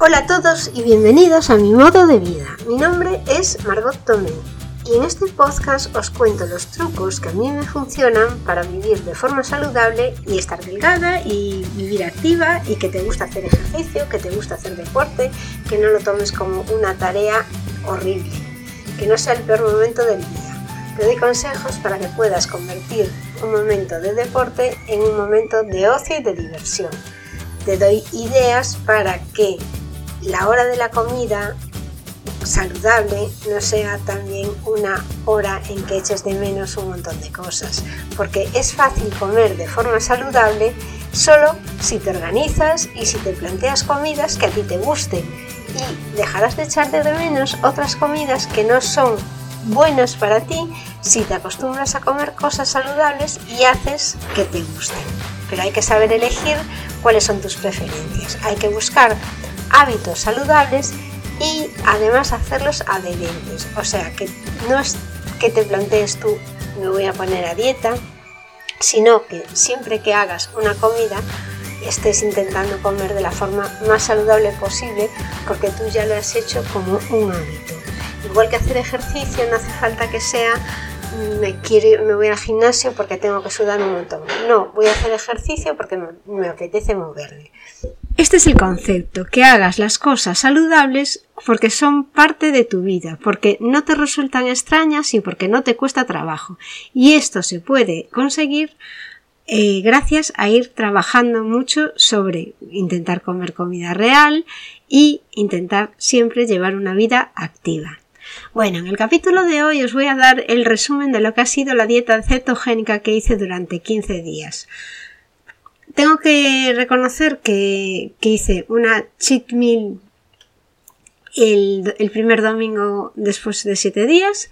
Hola a todos y bienvenidos a mi modo de vida. Mi nombre es Margot Tomé y en este podcast os cuento los trucos que a mí me funcionan para vivir de forma saludable y estar delgada y vivir activa y que te gusta hacer ejercicio, que te gusta hacer deporte, que no lo tomes como una tarea horrible, que no sea el peor momento del día. Te doy consejos para que puedas convertir un momento de deporte en un momento de ocio y de diversión. Te doy ideas para que la hora de la comida saludable no sea también una hora en que eches de menos un montón de cosas, porque es fácil comer de forma saludable solo si te organizas y si te planteas comidas que a ti te gusten y dejarás de echarte de menos otras comidas que no son buenas para ti si te acostumbras a comer cosas saludables y haces que te gusten. Pero hay que saber elegir cuáles son tus preferencias. Hay que buscar hábitos saludables y además hacerlos adherentes. O sea, que no es que te plantees tú, me voy a poner a dieta, sino que siempre que hagas una comida estés intentando comer de la forma más saludable posible porque tú ya lo has hecho como un hábito. Igual que hacer ejercicio, no hace falta que sea me, quiero, me voy al gimnasio porque tengo que sudar un montón. No, voy a hacer ejercicio porque me, me apetece moverme. Este es el concepto, que hagas las cosas saludables porque son parte de tu vida, porque no te resultan extrañas y porque no te cuesta trabajo. Y esto se puede conseguir eh, gracias a ir trabajando mucho sobre intentar comer comida real y intentar siempre llevar una vida activa. Bueno, en el capítulo de hoy os voy a dar el resumen de lo que ha sido la dieta cetogénica que hice durante 15 días. Tengo que reconocer que, hice una cheat meal el, primer domingo después de 7 días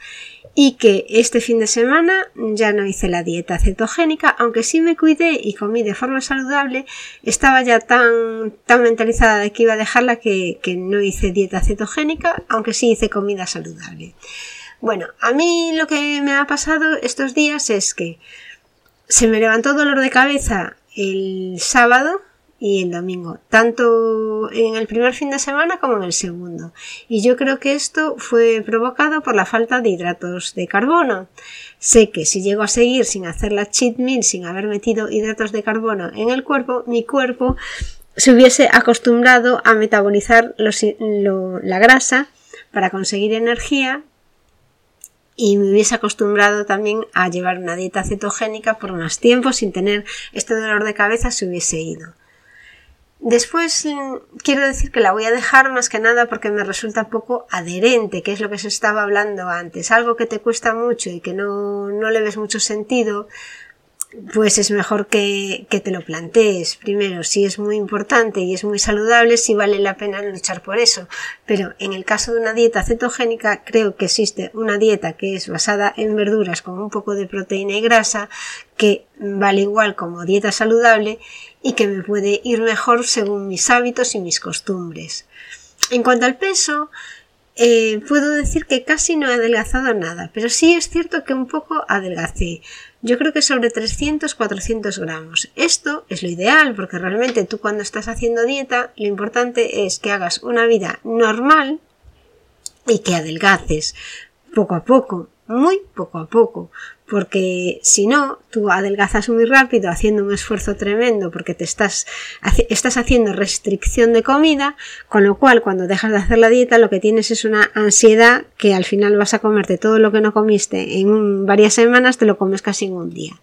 y que este fin de semana ya no hice la dieta cetogénica, aunque sí me cuidé y comí de forma saludable, estaba ya tan, tan mentalizada de que iba a dejarla que, que no hice dieta cetogénica, aunque sí hice comida saludable. Bueno, a mí lo que me ha pasado estos días es que se me levantó dolor de cabeza el sábado y el domingo, tanto en el primer fin de semana como en el segundo. Y yo creo que esto fue provocado por la falta de hidratos de carbono. Sé que si llego a seguir sin hacer la cheat meal, sin haber metido hidratos de carbono en el cuerpo, mi cuerpo se hubiese acostumbrado a metabolizar la grasa para conseguir energía y me hubiese acostumbrado también a llevar una dieta cetogénica por más tiempo sin tener este dolor de cabeza se hubiese ido. Después mm, quiero decir que la voy a dejar más que nada porque me resulta poco adherente, que es lo que se estaba hablando antes. Algo que te cuesta mucho y que no, no le ves mucho sentido, pues es mejor que, que, te lo plantees primero si es muy importante y es muy saludable, si vale la pena luchar por eso. Pero en el caso de una dieta cetogénica, creo que existe una dieta que es basada en verduras con un poco de proteína y grasa, que vale igual como dieta saludable y que me puede ir mejor según mis hábitos y mis costumbres. En cuanto al peso, eh, puedo decir que casi no he adelgazado nada, pero sí es cierto que un poco adelgacé. Yo creo que sobre 300-400 gramos. Esto es lo ideal porque realmente tú cuando estás haciendo dieta lo importante es que hagas una vida normal y que adelgaces poco a poco, muy poco a poco, porque si no, tú adelgazas muy rápido haciendo un esfuerzo tremendo porque te estás, estás haciendo restricción de comida, con lo cual cuando dejas de hacer la dieta lo que tienes es una ansiedad que al final vas a comerte todo lo que no comiste en varias semanas, te lo comes casi en un día.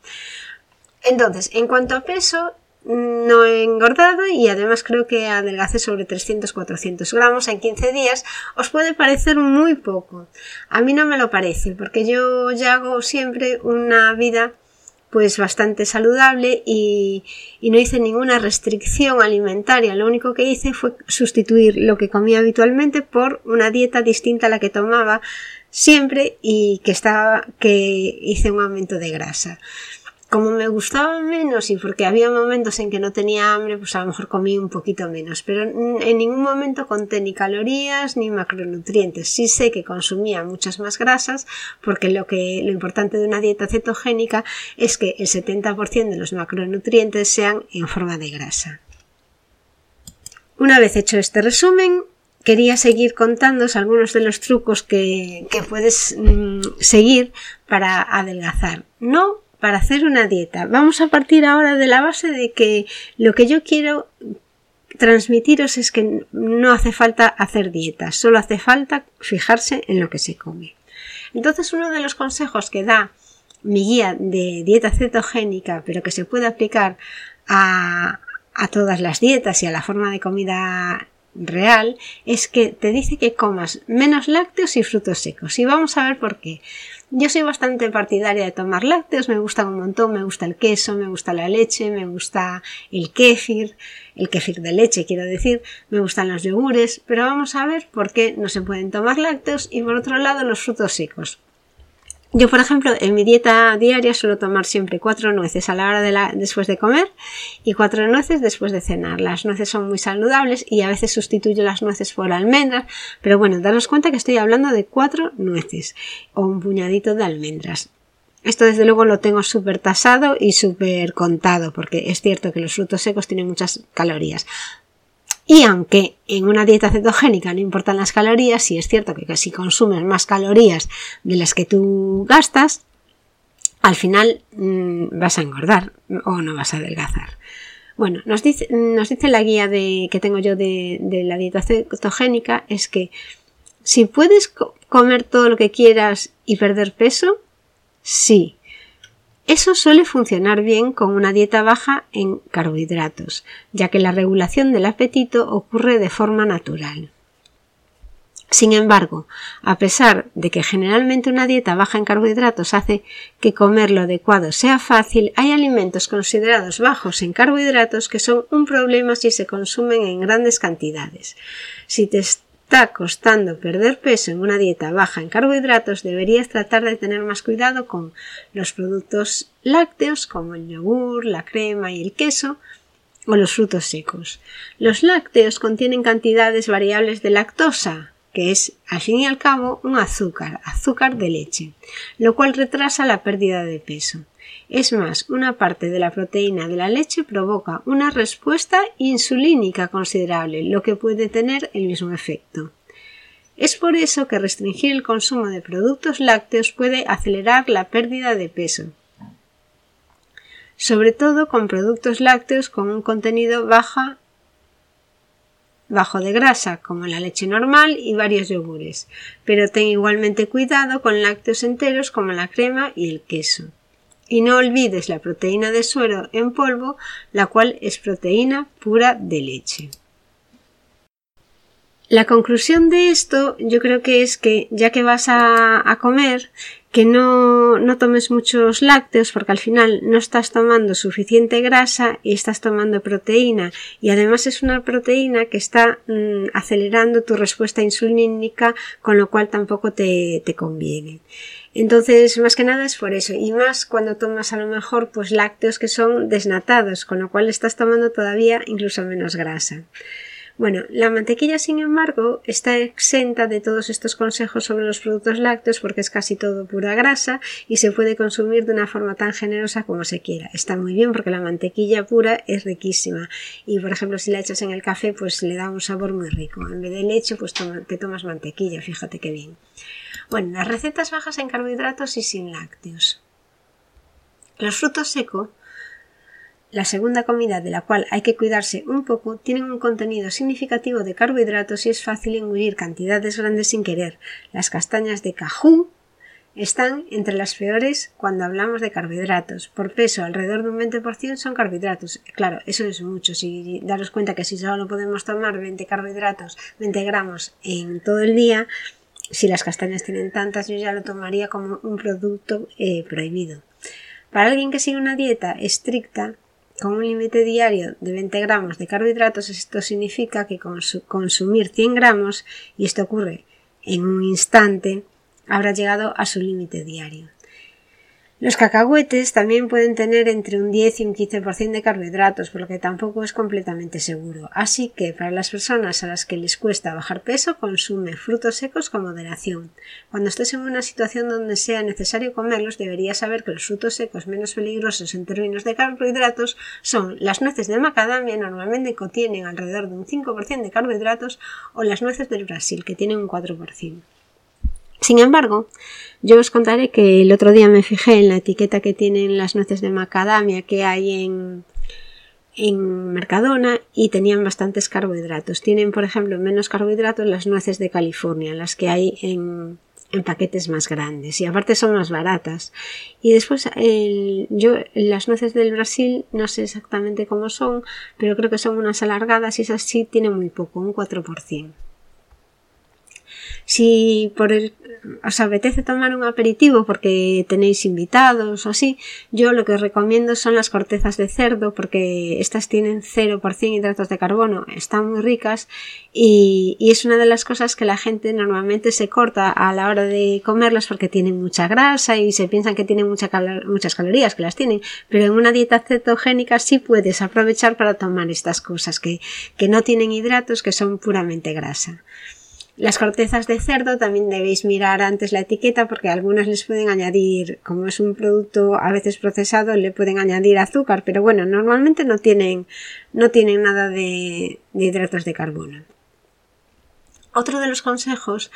Entonces, en cuanto a peso, no he engordado y además creo que adelgacé sobre 300-400 gramos en 15 días, os puede parecer muy poco. A mí no me lo parece porque yo ya hago siempre una vida pues bastante saludable y, y, no hice ninguna restricción alimentaria. Lo único que hice fue sustituir lo que comía habitualmente por una dieta distinta a la que tomaba siempre y que estaba que hice un aumento de grasa como me gustaba menos y porque había momentos en que no tenía hambre, pues a lo mejor comí un poquito menos, pero en ningún momento conté ni calorías ni macronutrientes. Sí sé que consumía muchas más grasas porque lo que lo importante de una dieta cetogénica es que el 70% de los macronutrientes sean en forma de grasa. Una vez hecho este resumen, quería seguir contándos algunos de los trucos que, puedes mm, seguir para adelgazar. No para hacer una dieta. Vamos a partir ahora de la base de que lo que yo quiero transmitiros es que no hace falta hacer dietas, solo hace falta fijarse en lo que se come. Entonces uno de los consejos que da mi guía de dieta cetogénica, pero que se puede aplicar a, a todas las dietas y a la forma de comida real es que te dice que comas menos lácteos y frutos secos. Y vamos a ver por qué. Yo soy bastante partidaria de tomar lácteos, me gusta un montón, me gusta el queso, me gusta la leche, me gusta el kéfir, el kéfir de leche quiero decir, me gustan los yogures, pero vamos a ver por qué no se pueden tomar lácteos y por otro lado los frutos secos. Yo, por ejemplo, en mi dieta diaria suelo tomar siempre cuatro nueces a la hora de la, después de comer y cuatro nueces después de cenar. Las nueces son muy saludables y a veces sustituyo las nueces por almendras, pero bueno, daros cuenta que estoy hablando de cuatro nueces o un puñadito de almendras. Esto desde luego lo tengo súper tasado y súper contado, porque es cierto que los frutos secos tienen muchas calorías. Y aunque en una dieta cetogénica no importan las calorías, sí es cierto que si consumes más calorías de las que tú gastas, al final mm, vas a engordar o no vas a adelgazar. Bueno, nos dice, nos dice la guía de, que tengo yo de, de la dieta cetogénica es que si puedes comer todo lo que quieras y perder peso, sí, eso suele funcionar bien con una dieta baja en carbohidratos, ya que la regulación del apetito ocurre de forma natural. Sin embargo, a pesar de que generalmente una dieta baja en carbohidratos hace que comer lo adecuado sea fácil, hay alimentos considerados bajos en carbohidratos que son un problema si se consumen en grandes cantidades. Si te está costando perder peso en una dieta baja en carbohidratos, deberías tratar de tener más cuidado con los productos lácteos como el yogur, la crema y el queso o los frutos secos. Los lácteos contienen cantidades variables de lactosa, que es al fin y al cabo un azúcar, azúcar de leche, lo cual retrasa la pérdida de peso. Es más, una parte de la proteína de la leche provoca una respuesta insulínica considerable, lo que puede tener el mismo efecto. Es por eso que restringir el consumo de productos lácteos puede acelerar la pérdida de peso, sobre todo con productos lácteos con un contenido bajo de grasa, como la leche normal y varios yogures, pero ten igualmente cuidado con lácteos enteros como la crema y el queso. Y no olvides la proteína de suero en polvo, la cual es proteína pura de leche. La conclusión de esto yo creo que es que ya que vas a, comer, que no, no, tomes muchos lácteos porque al final no estás tomando suficiente grasa y estás tomando proteína y además es una proteína que está mm, acelerando tu respuesta insulínica con lo cual tampoco te, te conviene. Entonces, más que nada es por eso. Y más cuando tomas a lo mejor pues lácteos que son desnatados, con lo cual estás tomando todavía incluso menos grasa. Bueno, la mantequilla, sin embargo, está exenta de todos estos consejos sobre los productos lácteos porque es casi todo pura grasa y se puede consumir de una forma tan generosa como se quiera. Está muy bien porque la mantequilla pura es riquísima y, por ejemplo, si la echas en el café, pues le da un sabor muy rico. En vez de leche, pues te tomas mantequilla, fíjate qué bien. Bueno, las recetas bajas en carbohidratos y sin lácteos. Los frutos secos, la segunda comida de la cual hay que cuidarse un poco, tienen un contenido significativo de carbohidratos y es fácil engullir cantidades grandes sin querer. Las castañas de cajú están entre las peores cuando hablamos de carbohidratos. Por peso, alrededor de un 20% son carbohidratos. Claro, eso es mucho. Si daros cuenta que si solo podemos tomar 20 carbohidratos, 20 gramos en todo el día, si las castañas tienen tantas, yo ya lo tomaría como un producto eh, prohibido. Para alguien que sigue una dieta estricta, con un límite diario de 20 gramos de carbohidratos, esto significa que con consumir 100 gramos, y esto ocurre en un instante, habrá llegado a su límite diario. Los cacahuetes también pueden tener entre un 10 y un 15% de carbohidratos, por lo que tampoco es completamente seguro. Así que para las personas a las que les cuesta bajar peso, consume frutos secos con moderación. Cuando estés en una situación donde sea necesario comerlos, deberías saber que los frutos secos menos peligrosos en términos de carbohidratos son las nueces de macadamia, normalmente contienen alrededor de un 5% de carbohidratos, o las nueces del Brasil, que tienen un 4%. Sin embargo, yo os contaré que el otro día me fijé en la etiqueta que tienen las nueces de macadamia que hay en, en Mercadona y tenían bastantes carbohidratos. Tienen, por ejemplo, menos carbohidratos las nueces de California, las que hay en, en paquetes más grandes y aparte son más baratas. Y después yo las nueces del Brasil no sé exactamente cómo son, pero creo que son unas alargadas y esas sí tienen muy poco, un 4%. Si por el, os apetece tomar un aperitivo porque tenéis invitados o así, yo lo que os recomiendo son las cortezas de cerdo porque estas tienen 0% hidratos de carbono, están muy ricas y, es una de las cosas que la gente normalmente se corta a la hora de comerlas porque tienen mucha grasa y se piensan que tienen mucha muchas calorías, que las tienen, pero en una dieta cetogénica sí puedes aprovechar para tomar estas cosas que, que no tienen hidratos, que son puramente grasa. Las cortezas de cerdo también debéis mirar antes la etiqueta porque algunas les pueden añadir, como es un producto a veces procesado, le pueden añadir azúcar, pero bueno, normalmente no tienen, no tienen nada de, de hidratos de carbono. Otro de los consejos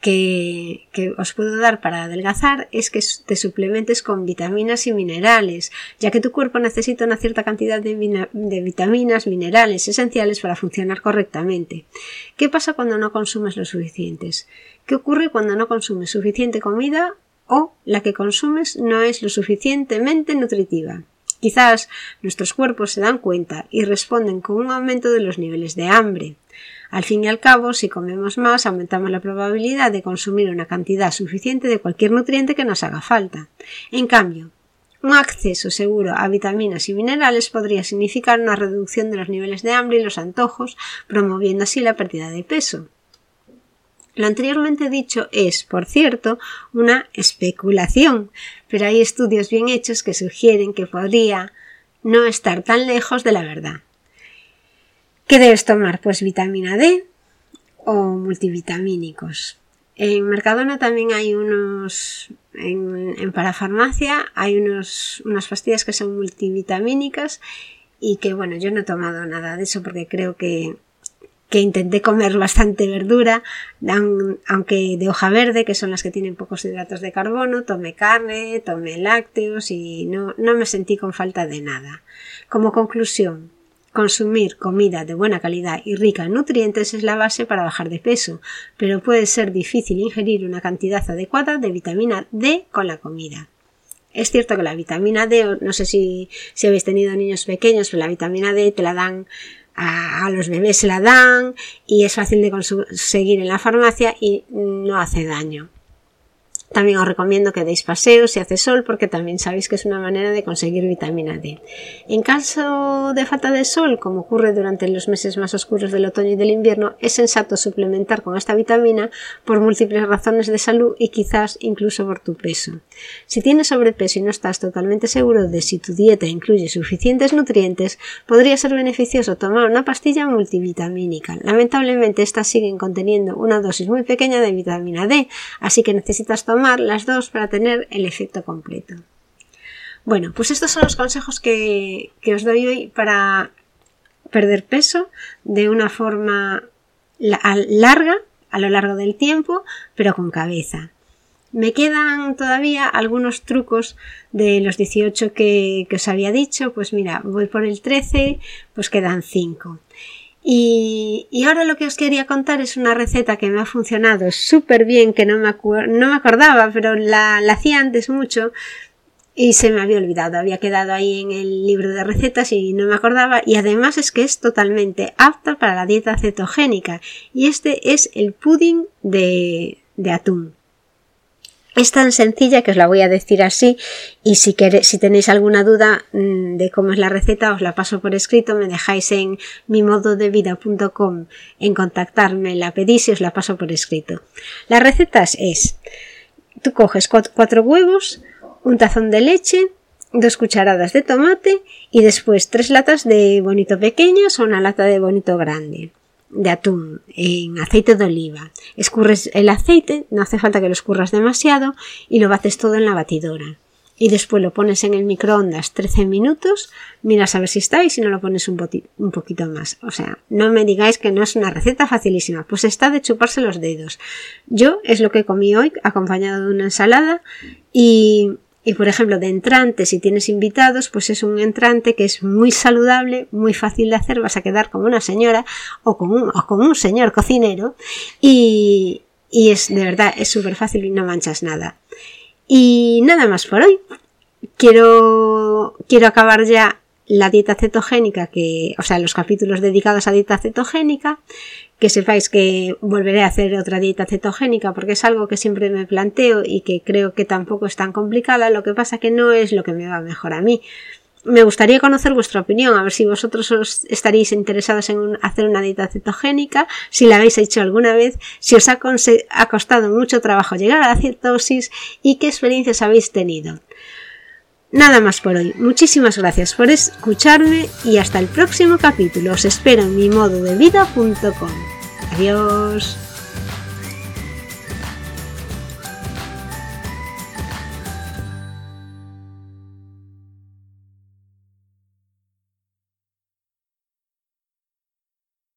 que, os puedo dar para adelgazar es que te suplementes con vitaminas y minerales, ya que tu cuerpo necesita una cierta cantidad de, de, vitaminas, minerales esenciales para funcionar correctamente. ¿Qué pasa cuando no consumes lo suficientes? ¿Qué ocurre cuando no consumes suficiente comida o la que consumes no es lo suficientemente nutritiva? Quizás nuestros cuerpos se dan cuenta y responden con un aumento de los niveles de hambre. Al fin y al cabo, si comemos más, aumentamos la probabilidad de consumir una cantidad suficiente de cualquier nutriente que nos haga falta. En cambio, un acceso seguro a vitaminas y minerales podría significar una reducción de los niveles de hambre y los antojos, promoviendo así la pérdida de peso. Lo anteriormente dicho es, por cierto, una especulación, pero hay estudios bien hechos que sugieren que podría no estar tan lejos de la verdad. ¿Qué debes tomar? Pues vitamina D o multivitamínicos. En Mercadona también hay unos, en, parafarmacia hay unos, unas pastillas que son multivitamínicas y que bueno, yo no he tomado nada de eso porque creo que, que intenté comer bastante verdura, aunque de hoja verde, que son las que tienen pocos hidratos de carbono, tomé carne, tomé lácteos y no, no me sentí con falta de nada. Como conclusión, Consumir comida de buena calidad y rica en nutrientes es la base para bajar de peso, pero puede ser difícil ingerir una cantidad adecuada de vitamina D con la comida. Es cierto que la vitamina D, no sé si, si habéis tenido niños pequeños, pero la vitamina D te la dan a, a, los bebés se la dan y es fácil de conseguir en la farmacia y no hace daño. También os recomiendo que deis paseos si hace sol porque también sabéis que es una manera de conseguir vitamina D. En caso de falta de sol, como ocurre durante los meses más oscuros del otoño y del invierno, es sensato suplementar con esta vitamina por múltiples razones de salud y quizás incluso por tu peso. Si tienes sobrepeso y no estás totalmente seguro de si tu dieta incluye suficientes nutrientes, podría ser beneficioso tomar una pastilla multivitamínica. Lamentablemente estas siguen conteniendo una dosis muy pequeña de vitamina D, así que necesitas tomar las dos para tener el efecto completo. Bueno, pues estos son los consejos que, os doy hoy para perder peso de una forma larga, a lo largo del tiempo, pero con cabeza. Me quedan todavía algunos trucos de los 18 que, que, os había dicho. Pues mira, voy por el 13, pues quedan 5. Y, ahora lo que os quería contar es una receta que me ha funcionado súper bien, que no me, no me acordaba, pero la, la hacía antes mucho y se me había olvidado, había quedado ahí en el libro de recetas y no me acordaba. Y además es que es totalmente apta para la dieta cetogénica. Y este es el pudding de, de atún. Es tan sencilla que os la voy a decir así y si, si tenéis alguna duda mm, de cómo es la receta os la paso por escrito, me dejáis en mimododevida.com en contactarme, la pedís y os la paso por escrito. La receta es, tú coges cuatro huevos, un tazón de leche, dos cucharadas de tomate y después tres latas de bonito pequeñas o una lata de bonito grande de atún en aceite de oliva. Escurres el aceite, no hace falta que lo escurras demasiado y lo bates todo en la batidora. Y después lo pones en el microondas 13 minutos, miras a ver si está y si no lo pones un, un poquito más. O sea, no me digáis que no es una receta facilísima, pues está de chuparse los dedos. Yo es lo que comí hoy acompañado de una ensalada y y por ejemplo, de entrante, si tienes invitados, pues es un entrante que es muy saludable, muy fácil de hacer, vas a quedar como una señora o como un, o como un señor cocinero y, y es de verdad, es súper fácil y no manchas nada. Y nada más por hoy. Quiero, quiero acabar ya la dieta cetogénica, que, o sea, los capítulos dedicados a dieta cetogénica, que sepáis que volveré a hacer otra dieta cetogénica porque es algo que siempre me planteo y que creo que tampoco es tan complicada, lo que pasa que no es lo que me va mejor a mí. Me gustaría conocer vuestra opinión, a ver si vosotros os estaréis interesados en hacer una dieta cetogénica, si la habéis hecho alguna vez, si os ha, ha costado mucho trabajo llegar a la cetosis y qué experiencias habéis tenido. Nada más por hoy. Muchísimas gracias por escucharme y hasta el próximo capítulo. Os espero en mi modo de vida.com. Adiós.